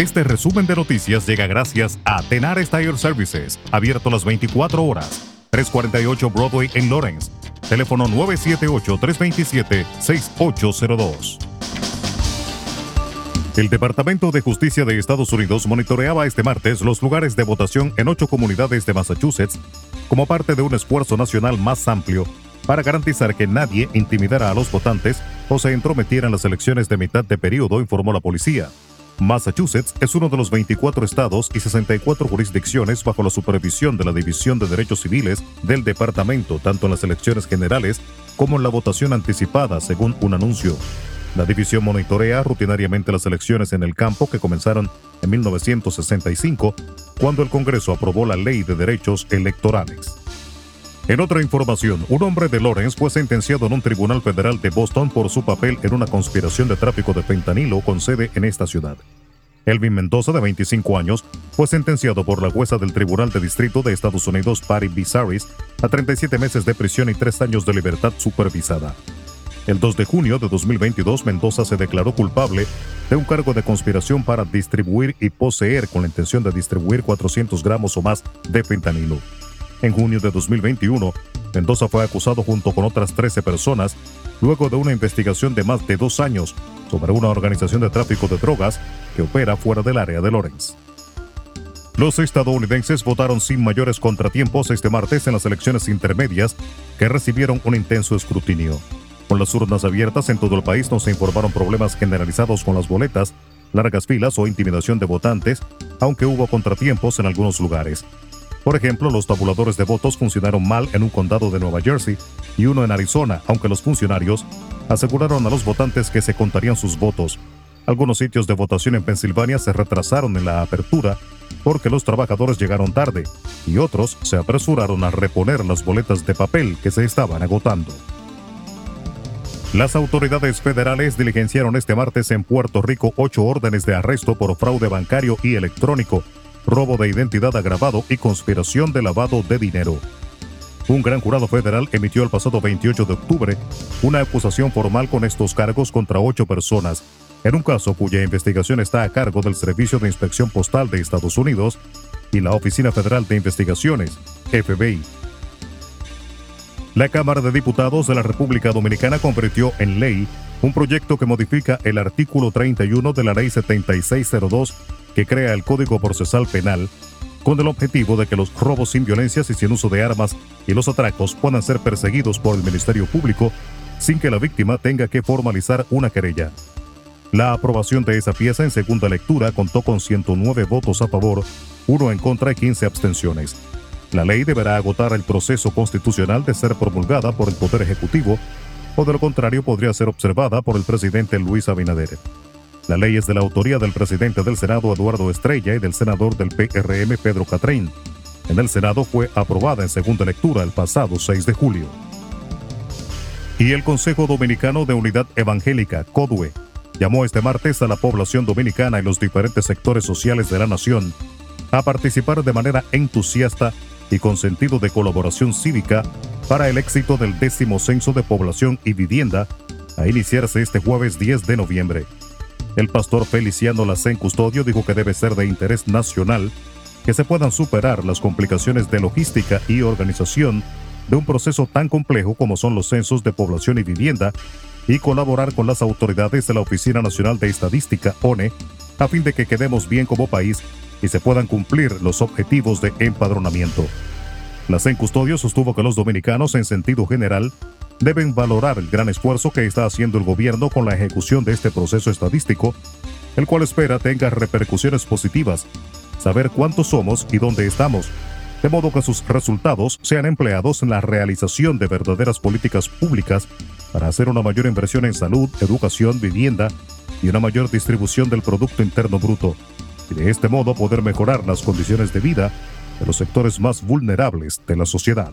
Este resumen de noticias llega gracias a Tenar Tire Services, abierto las 24 horas. 348 Broadway en Lawrence. Teléfono 978-327-6802. El Departamento de Justicia de Estados Unidos monitoreaba este martes los lugares de votación en ocho comunidades de Massachusetts como parte de un esfuerzo nacional más amplio para garantizar que nadie intimidara a los votantes o se entrometiera en las elecciones de mitad de periodo, informó la policía. Massachusetts es uno de los 24 estados y 64 jurisdicciones bajo la supervisión de la División de Derechos Civiles del departamento, tanto en las elecciones generales como en la votación anticipada, según un anuncio. La división monitorea rutinariamente las elecciones en el campo que comenzaron en 1965, cuando el Congreso aprobó la Ley de Derechos Electorales. En otra información, un hombre de Lawrence fue sentenciado en un tribunal federal de Boston por su papel en una conspiración de tráfico de fentanilo con sede en esta ciudad. Elvin Mendoza, de 25 años, fue sentenciado por la jueza del Tribunal de Distrito de Estados Unidos, Patty Bizaris, a 37 meses de prisión y 3 años de libertad supervisada. El 2 de junio de 2022, Mendoza se declaró culpable de un cargo de conspiración para distribuir y poseer con la intención de distribuir 400 gramos o más de fentanilo. En junio de 2021, Mendoza fue acusado junto con otras 13 personas luego de una investigación de más de dos años sobre una organización de tráfico de drogas que opera fuera del área de Lawrence. Los estadounidenses votaron sin mayores contratiempos este martes en las elecciones intermedias que recibieron un intenso escrutinio. Con las urnas abiertas en todo el país no se informaron problemas generalizados con las boletas, largas filas o intimidación de votantes, aunque hubo contratiempos en algunos lugares. Por ejemplo, los tabuladores de votos funcionaron mal en un condado de Nueva Jersey y uno en Arizona, aunque los funcionarios aseguraron a los votantes que se contarían sus votos. Algunos sitios de votación en Pensilvania se retrasaron en la apertura porque los trabajadores llegaron tarde y otros se apresuraron a reponer las boletas de papel que se estaban agotando. Las autoridades federales diligenciaron este martes en Puerto Rico ocho órdenes de arresto por fraude bancario y electrónico robo de identidad agravado y conspiración de lavado de dinero. Un gran jurado federal emitió el pasado 28 de octubre una acusación formal con estos cargos contra ocho personas, en un caso cuya investigación está a cargo del Servicio de Inspección Postal de Estados Unidos y la Oficina Federal de Investigaciones, FBI. La Cámara de Diputados de la República Dominicana convirtió en ley un proyecto que modifica el artículo 31 de la Ley 7602 que crea el Código Procesal Penal con el objetivo de que los robos sin violencia y sin uso de armas y los atracos puedan ser perseguidos por el Ministerio Público sin que la víctima tenga que formalizar una querella. La aprobación de esa pieza en segunda lectura contó con 109 votos a favor, uno en contra y 15 abstenciones. La ley deberá agotar el proceso constitucional de ser promulgada por el Poder Ejecutivo o de lo contrario podría ser observada por el presidente Luis Abinader. La ley es de la autoría del presidente del Senado Eduardo Estrella y del senador del PRM Pedro Catrein. En el Senado fue aprobada en segunda lectura el pasado 6 de julio. Y el Consejo Dominicano de Unidad Evangélica, CODUE, llamó este martes a la población dominicana y los diferentes sectores sociales de la nación a participar de manera entusiasta y con sentido de colaboración cívica para el éxito del décimo censo de población y vivienda a iniciarse este jueves 10 de noviembre. El pastor Feliciano Lacén Custodio dijo que debe ser de interés nacional que se puedan superar las complicaciones de logística y organización de un proceso tan complejo como son los censos de población y vivienda y colaborar con las autoridades de la Oficina Nacional de Estadística, ONE, a fin de que quedemos bien como país y se puedan cumplir los objetivos de empadronamiento. Lacén Custodio sostuvo que los dominicanos, en sentido general, deben valorar el gran esfuerzo que está haciendo el gobierno con la ejecución de este proceso estadístico, el cual espera tenga repercusiones positivas, saber cuántos somos y dónde estamos, de modo que sus resultados sean empleados en la realización de verdaderas políticas públicas para hacer una mayor inversión en salud, educación, vivienda y una mayor distribución del Producto Interno Bruto, y de este modo poder mejorar las condiciones de vida de los sectores más vulnerables de la sociedad.